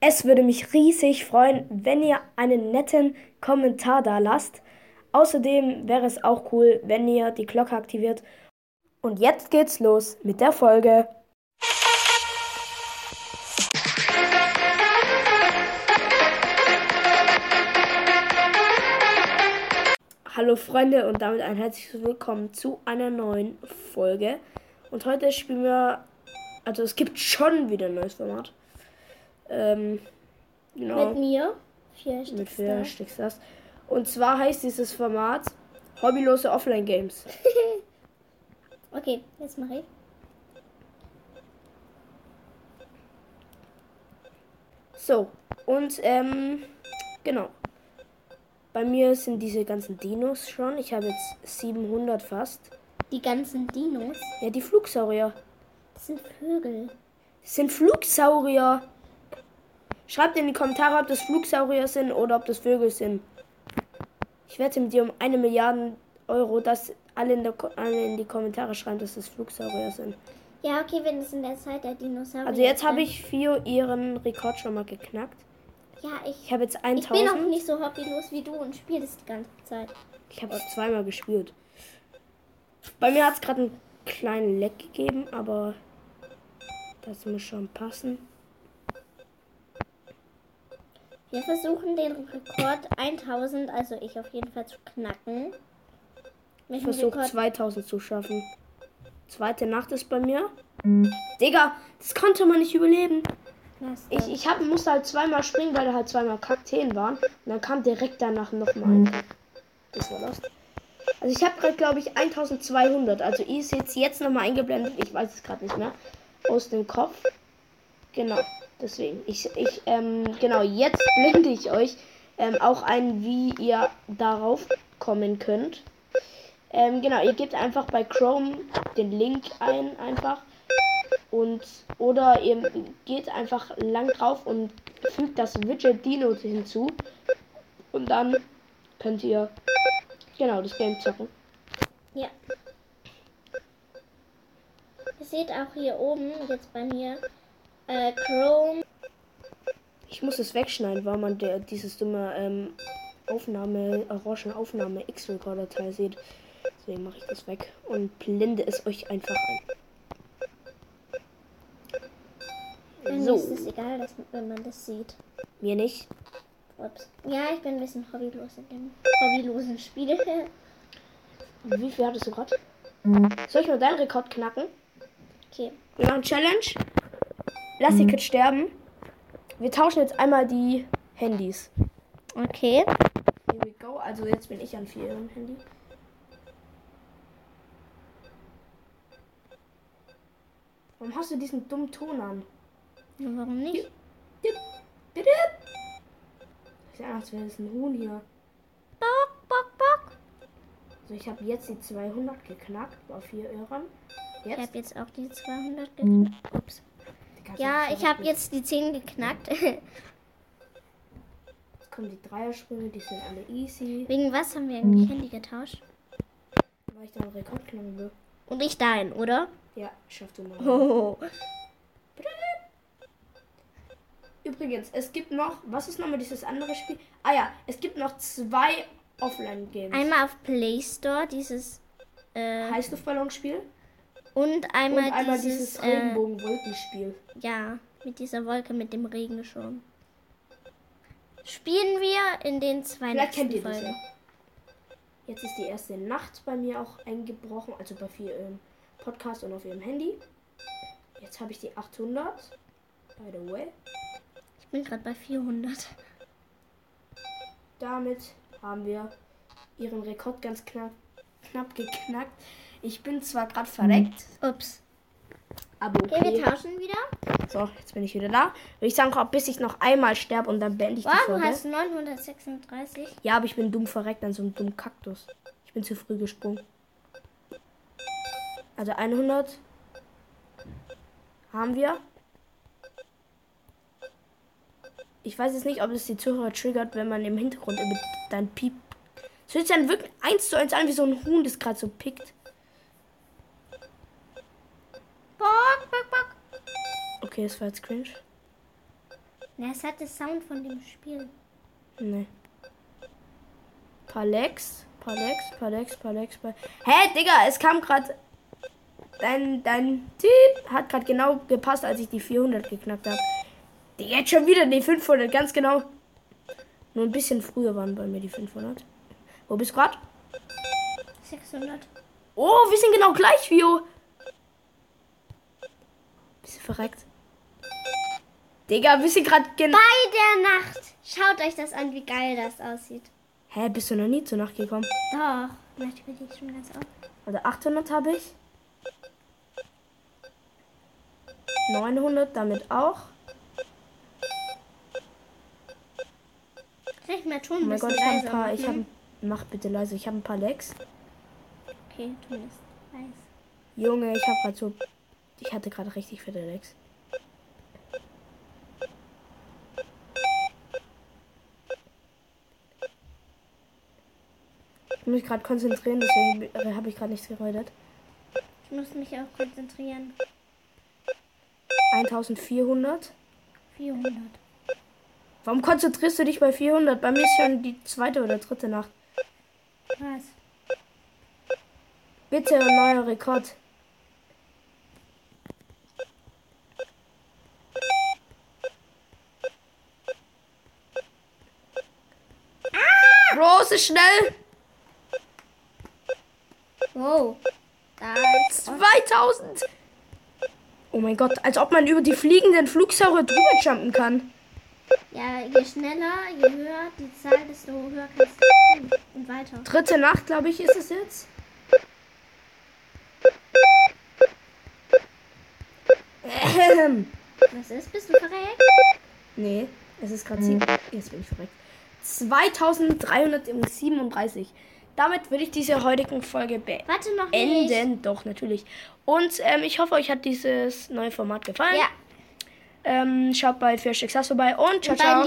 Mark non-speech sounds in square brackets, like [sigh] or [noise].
Es würde mich riesig freuen, wenn ihr einen netten Kommentar da lasst. Außerdem wäre es auch cool, wenn ihr die Glocke aktiviert. Und jetzt geht's los mit der Folge. Hallo Freunde und damit ein herzliches Willkommen zu einer neuen Folge. Und heute spielen wir, also es gibt schon wieder ein neues Format. Ähm, genau. Mit mir. Vier Mit Stück vier Stückstars. Und zwar heißt dieses Format Hobbylose Offline Games. [laughs] Okay, jetzt mache ich. So, und ähm, genau. Bei mir sind diese ganzen Dinos schon. Ich habe jetzt 700 fast. Die ganzen Dinos. Ja, die Flugsaurier. Das sind Vögel. Das sind Flugsaurier. Schreibt in die Kommentare, ob das Flugsaurier sind oder ob das Vögel sind. Ich wette mit dir um eine Milliarde Euro, dass alle in, der, alle in die Kommentare schreiben, dass das Flugsaurier sind. Ja, okay, wenn es in der Zeit der Dinosaurier Also jetzt habe ich für ihren Rekord schon mal geknackt. Ja, ich. Ich habe jetzt Ich bin noch 1000. nicht so hobbylos wie du und spiele das die ganze Zeit. Ich habe es zweimal gespielt. Bei mir hat es gerade einen kleinen Leck gegeben, aber das muss schon passen. Wir versuchen den Rekord 1000, also ich auf jeden Fall zu knacken. Ich versuche Rekord? 2000 zu schaffen. Zweite Nacht ist bei mir. Digga, das konnte man nicht überleben. Ich, ich hab, musste halt zweimal springen, weil da halt zweimal Kakteen waren. Und dann kam direkt danach nochmal ein. Das war das. Also ich habe gerade, glaube ich, 1200. Also ihr seht es jetzt nochmal eingeblendet. Ich weiß es gerade nicht mehr. Aus dem Kopf. Genau. Deswegen. Ich, ich, ähm, genau, jetzt [laughs] blende ich euch ähm, auch ein, wie ihr darauf kommen könnt. Ähm, genau, ihr gebt einfach bei Chrome den Link ein, einfach. Und, oder ihr geht einfach lang drauf und fügt das Widget Dino hinzu. Und dann könnt ihr, genau, das Game zocken. Ja. Ihr seht auch hier oben, jetzt bei mir, äh, Chrome. Ich muss es wegschneiden, weil man der, dieses dumme ähm, Aufnahme, orangen Aufnahme X-Recorder-Teil sieht. Deswegen mache ich das weg und blende es euch einfach ein. Mir So, ist es egal, dass, wenn man das sieht. mir nicht. Ups. Ja, ich bin ein bisschen hobbylos in dem hobbylosen Spiel. [laughs] Wie viel hattest du gerade? Soll ich mal deinen Rekord knacken? Okay. Wir machen Challenge. Lass die Kids sterben. Wir tauschen jetzt einmal die Handys. Okay. Here we go. Also jetzt bin ich an vier ihrem Handy. Warum hast du diesen dummen Ton an? Ja, warum nicht? Ist ja, als wäre das ein Huhn hier. Bock, bock, bock. Also ich habe jetzt die 200 geknackt auf vier. Ich Jetzt? habe jetzt auch die 200 geknackt. Ups. Ja, ich habe jetzt die 10 geknackt. [laughs] Jetzt kommen die Dreiersprünge, die sind alle easy. Wegen was haben wir eigentlich Handy getauscht? Weil ich da einen Rekord knacken will. Und ich dein, oder? Ja, schaff du mal. Oh. [laughs] Übrigens, es gibt noch, was ist nochmal dieses andere Spiel? Ah ja, es gibt noch zwei Offline-Games. Einmal auf Play Store dieses äh, Heißluftballonspiel und einmal, und einmal dieses, dieses äh, Regenbogen-Wolkenspiel. ja, mit dieser Wolke mit dem Regenschirm. Spielen wir in den zwei Vielleicht kennt nächsten ihr das Folgen. ja. Jetzt ist die erste Nacht bei mir auch eingebrochen, also bei vier im Podcast und auf ihrem Handy. Jetzt habe ich die 800. By the way. Ich bin gerade bei 400. Damit haben wir ihren Rekord ganz knapp, knapp geknackt. Ich bin zwar gerade verreckt, Ups. aber Okay, wir okay. tauschen wieder. So, jetzt bin ich wieder da. Würde ich sagen, auch bis ich noch einmal sterbe und dann beende ich die Wow, du Folge. hast 936. Ja, aber ich bin dumm verreckt an so einem dummen Kaktus. Ich bin zu früh gesprungen. Also 100 haben wir. Ich weiß jetzt nicht, ob es die Zuhörer triggert, wenn man im Hintergrund über dein Piep. Es hört sich dann wirklich eins zu eins an, wie so ein Huhn, das gerade so pickt. Bock, bock, bock. Okay, das war jetzt cringe. Na, es hat den Sound von dem Spiel. Nee. Palex, Palex, Palex, Palex, Palex. Hä, Digga, es kam gerade. Dein, dein Typ hat gerade genau gepasst, als ich die 400 geknackt habe. Digga, jetzt schon wieder die 500, ganz genau. Nur ein bisschen früher waren bei mir die 500. Wo bist du gerade? 600. Oh, wir sind genau gleich, Vio. Bist du verreckt? Digga, wir sind gerade genau. Bei der Nacht. Schaut euch das an, wie geil das aussieht. Hä, bist du noch nie zur Nacht gekommen? Doch. Natürlich schon ganz oft. Also 800 habe ich. 900 damit auch. Vielleicht mal tun Oh ein mein Gott, ich habe ein paar. Ich habe. Mach bitte leise. Ich habe ein paar Lecks. Okay, tun es. Nice. Junge, ich habe gerade so. Ich hatte gerade richtig fette Lecks. Mich gerade konzentrieren, deswegen habe ich gerade nichts geredet. Ich muss mich auch konzentrieren. 1400. 400. Warum konzentrierst du dich bei 400? Bei mir ist schon die zweite oder dritte Nacht. Was? Bitte neuer Rekord. Bro, es ist schnell. Wow. Da ist 2000. Oh mein Gott, als ob man über die fliegenden Flugsaure drüber jumpen kann. Ja, je schneller, je höher die Zahl, desto höher kannst du. Und weiter. Dritte Nacht, glaube ich, ist es jetzt. Ähm. Was ist? Bist du verreckt? Nee, es ist gerade sieben. Jetzt bin ich verreckt. 2337. Damit würde ich diese heutigen Folge Warte noch nicht. beenden. Doch, natürlich. Und ähm, ich hoffe, euch hat dieses neue Format gefallen. Ja. Ähm, schaut bei Sass vorbei und ciao, ciao.